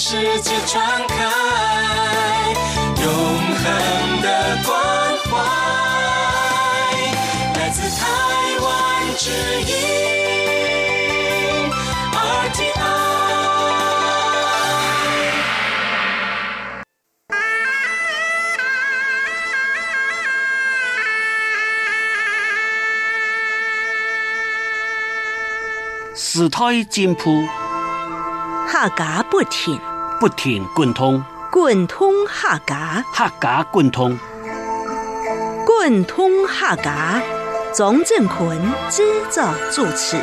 世界传开，永恒的关怀，来自台湾之音 RTI。时代进步，客家不停，不停滚通，滚通哈嘎，哈嘎滚通，滚通客家。庄振坤制作主持。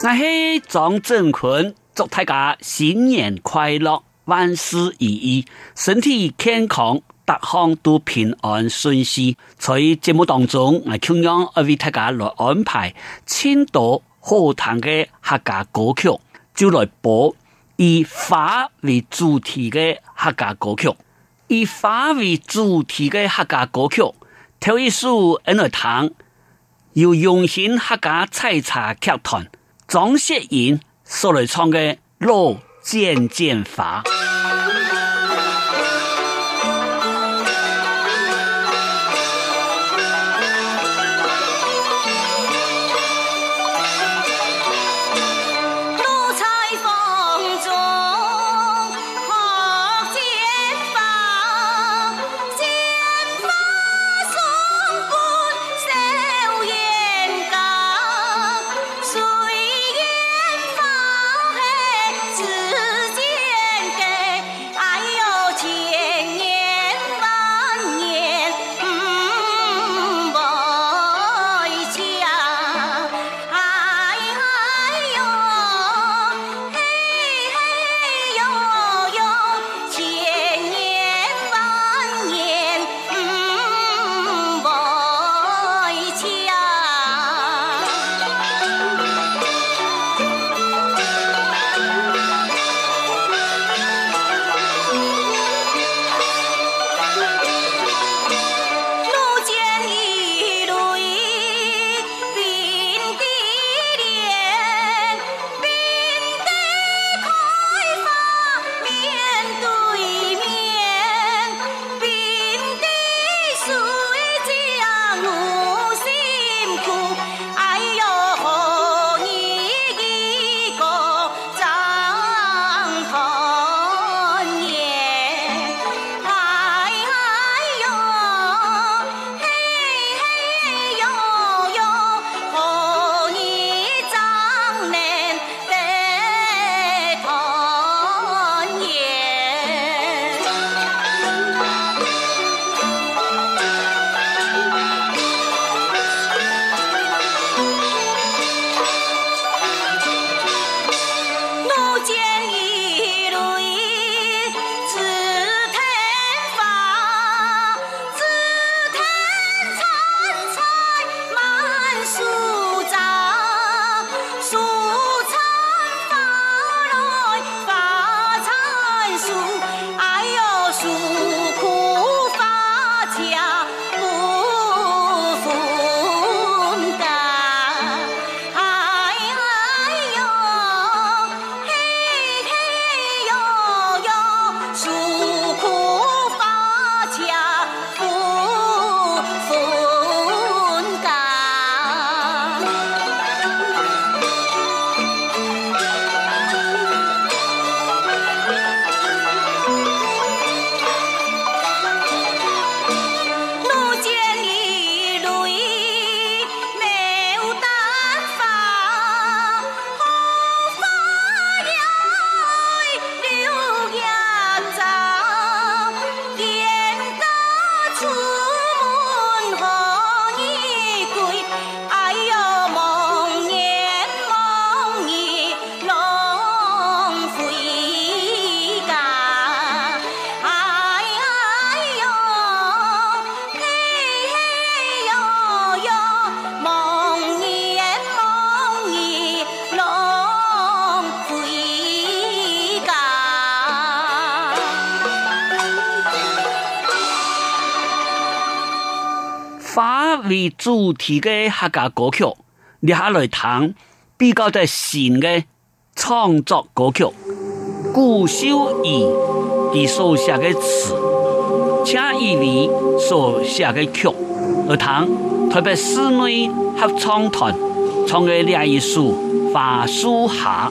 我是庄振坤，祝大家新年快乐，万事如意，身体健康，各项都平安顺遂。在节目当中，我同样要为大家来安排青岛好听的客家歌曲，就来播以花为主题的客家歌曲。以花为主题的客家歌曲，头一首来听，由用心客家采茶剧团。张雪英所来唱的《路渐渐法》。为主题的客家歌曲，你下来谈比较在新的创作歌曲，顾秀仪伊所写的词，车玉薇所写的曲，而谈特别室内合唱团唱的另一首《花树下》。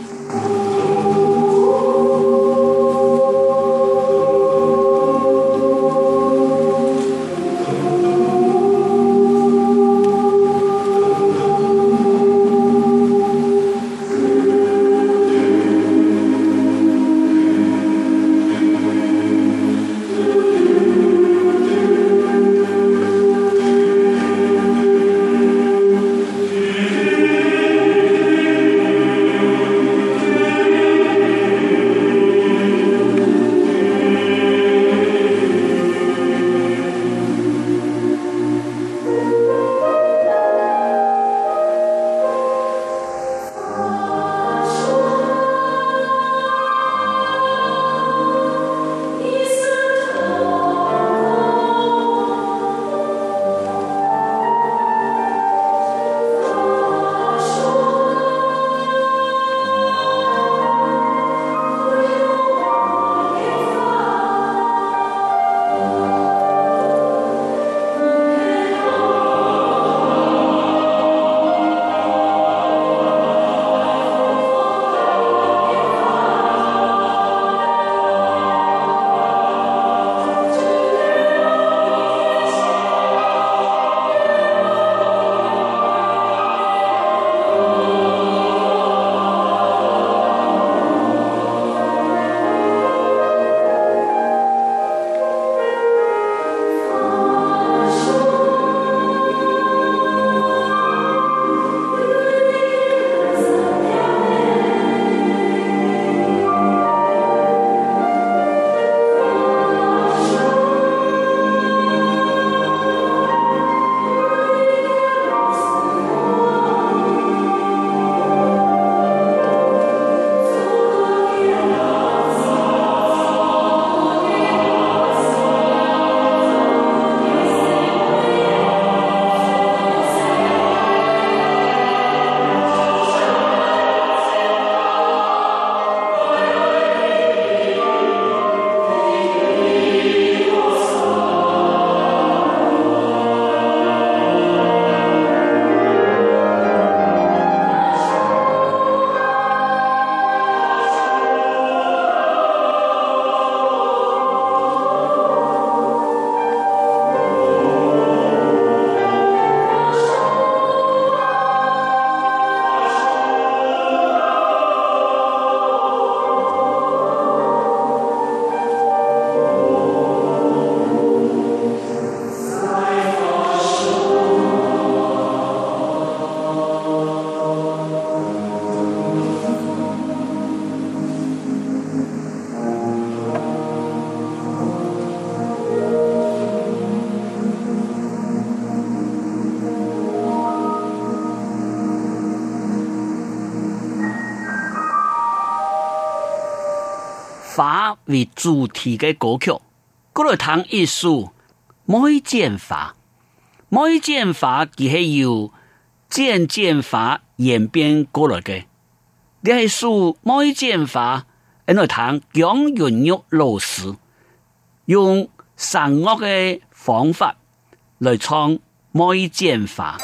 为主题嘅歌曲。嗰度弹一首《梅剑法》，《梅剑法》佢系由剑剑法演变过来嘅。呢系首《梅剑法》喺度弹姜云玉老师用神乐嘅方法来唱《梅剑法》。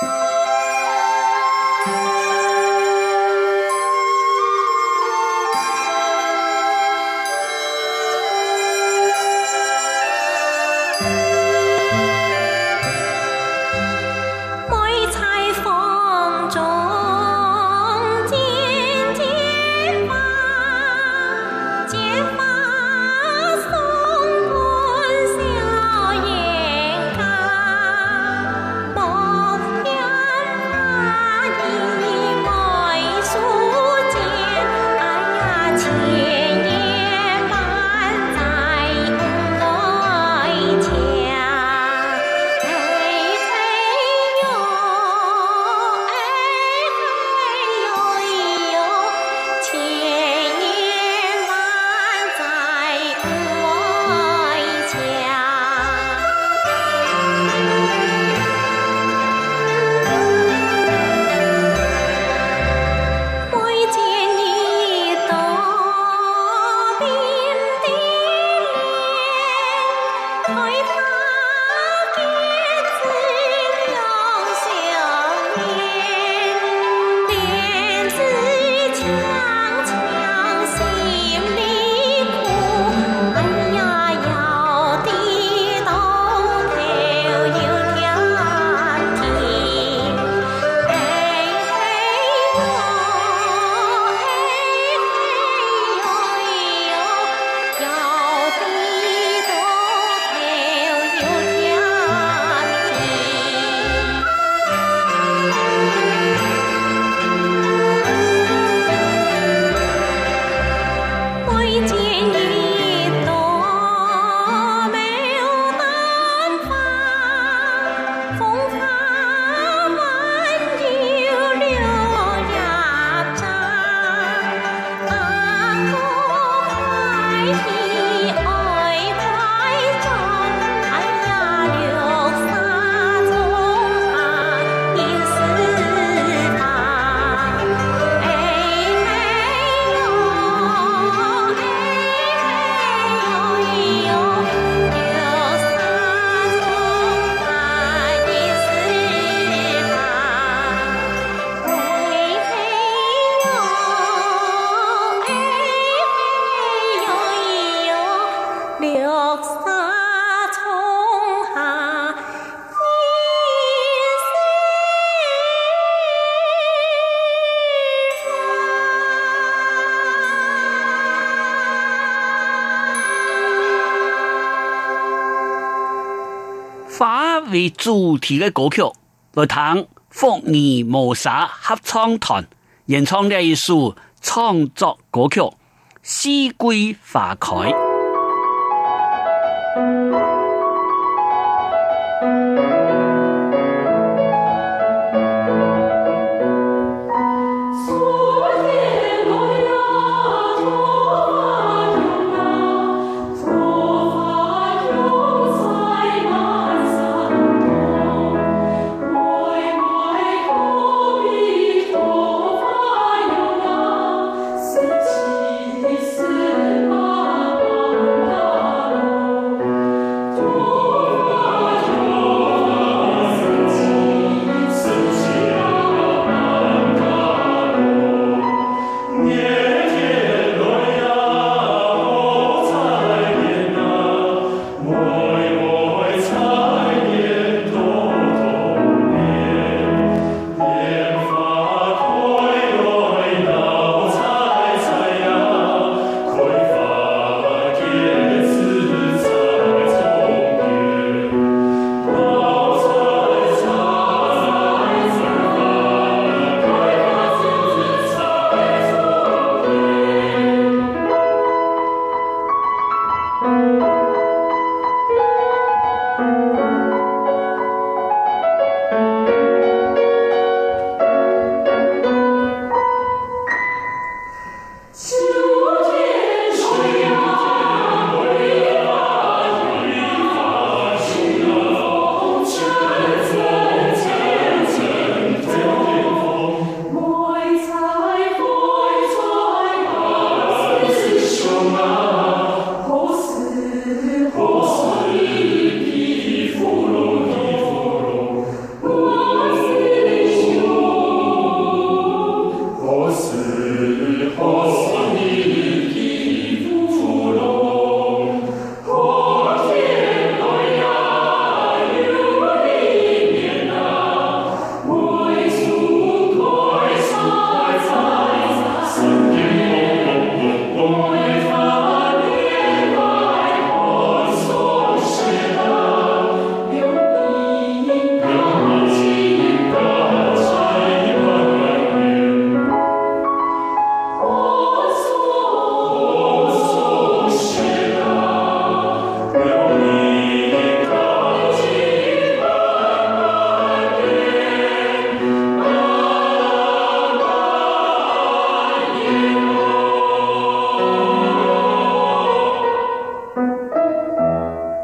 为主题的歌曲，来听福尔摩沙合唱团演唱的一首创作歌曲《四季花开》。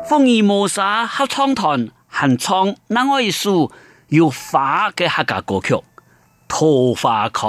福尔摩沙合唱团还唱另外一首有花的客家歌曲《桃花开》。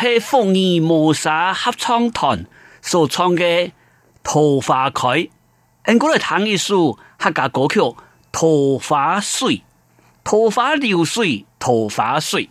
系凤仪磨砂合唱团所唱嘅《桃花开》，因过来弹一首客家歌曲《桃花水》，桃花流水，桃花水。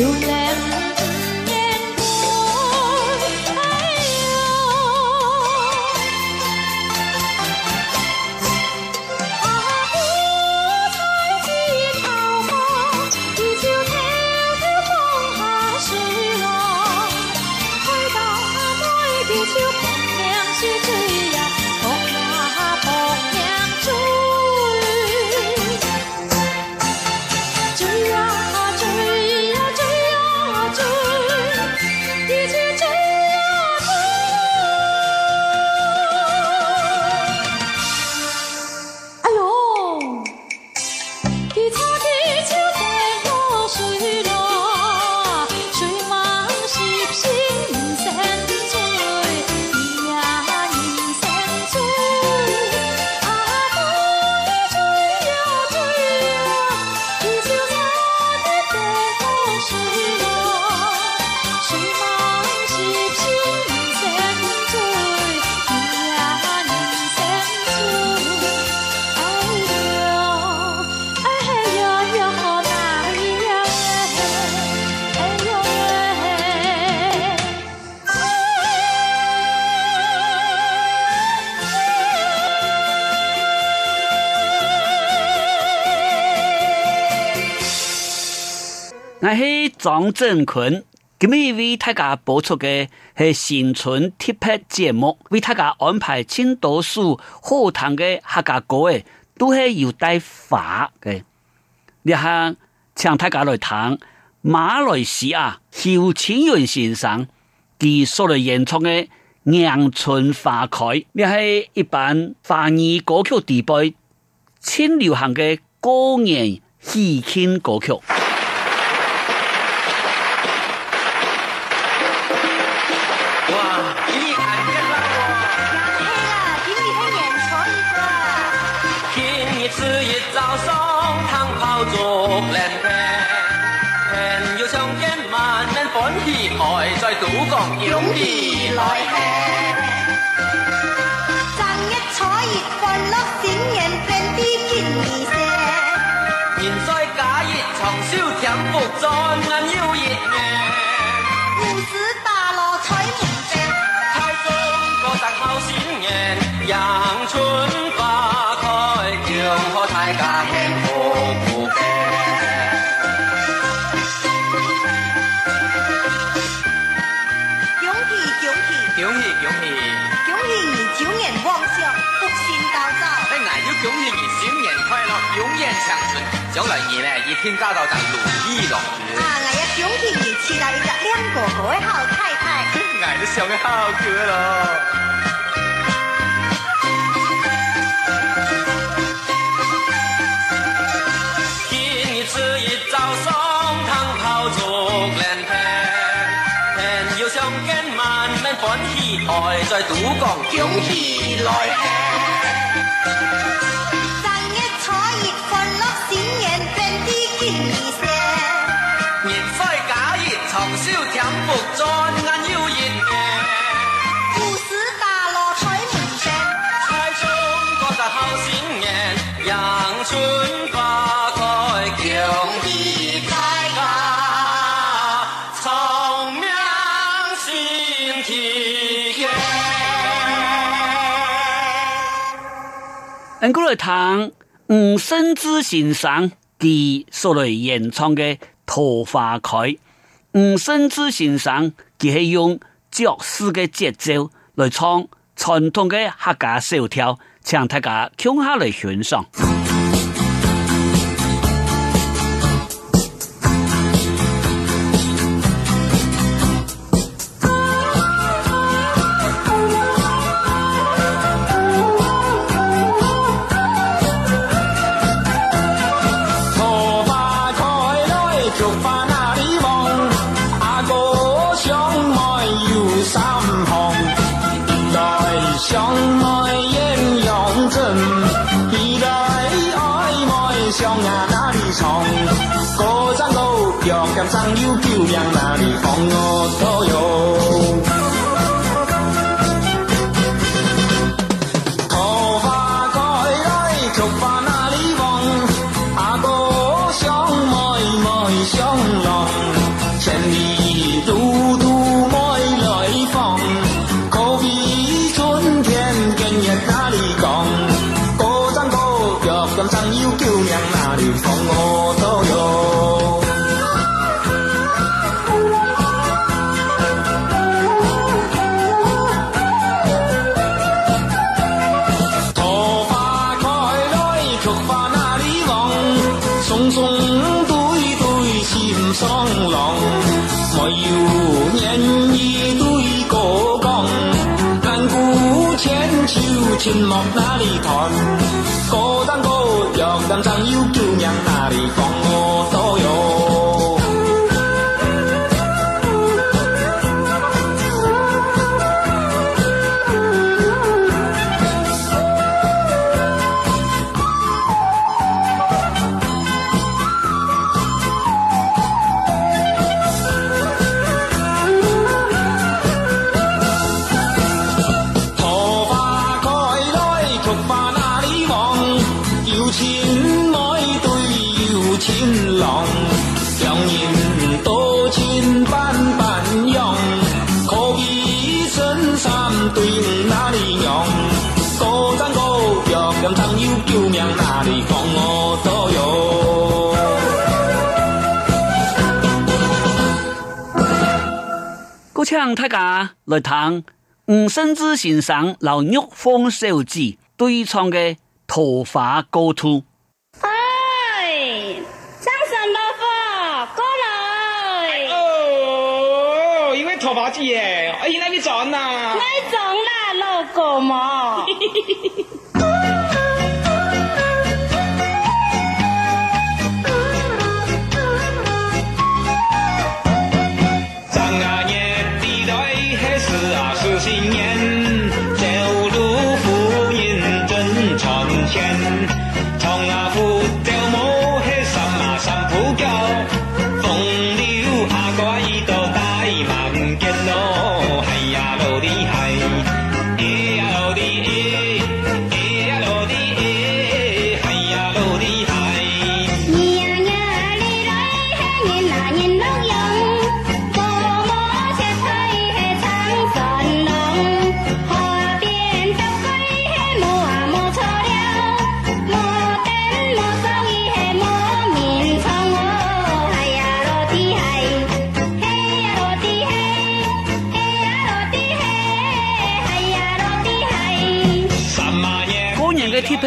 我张振坤，今日为大家播出的是新春特别节目，为大家安排青岛书好听的客家歌诶，都系有带花的。你看，请大家来听马来西亚邱清源先生佢所来演唱的《阳春花开》，也系一般华语歌曲地位轻流行嘅过年喜庆歌曲。 ดีร้อยแห่ 恭喜你九连旺上，福星高照。祝你恭喜你新年快乐，永远长存。将来你呢一天大道上如意乐事。啊，我要恭喜 你娶到一个两个好的好太太。俺就想个好哥咯。爱在杜江恭喜来。俺过来谈吴生之先生佢所来演唱嘅《桃花开》。吴生之先生佢系用爵士嘅节奏来唱传统嘅客家小调，请大家听下来欣赏赏。金木哪里团，高山高玉林上有姑娘哪里放我？请大家来听吴生之先生刘玉峰小子对唱嘅《桃花高土》。哎，唱什么歌？过来。哦，因为桃花节，哎，那里种啦？哪种啦，老公嘛。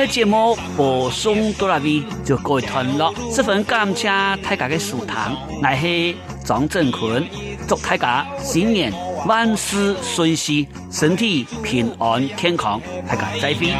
节目播送到那边就过一段落，十分感谢大家的收听，我是张振坤，祝大家新年万事顺心，身体平安健康，大家再会。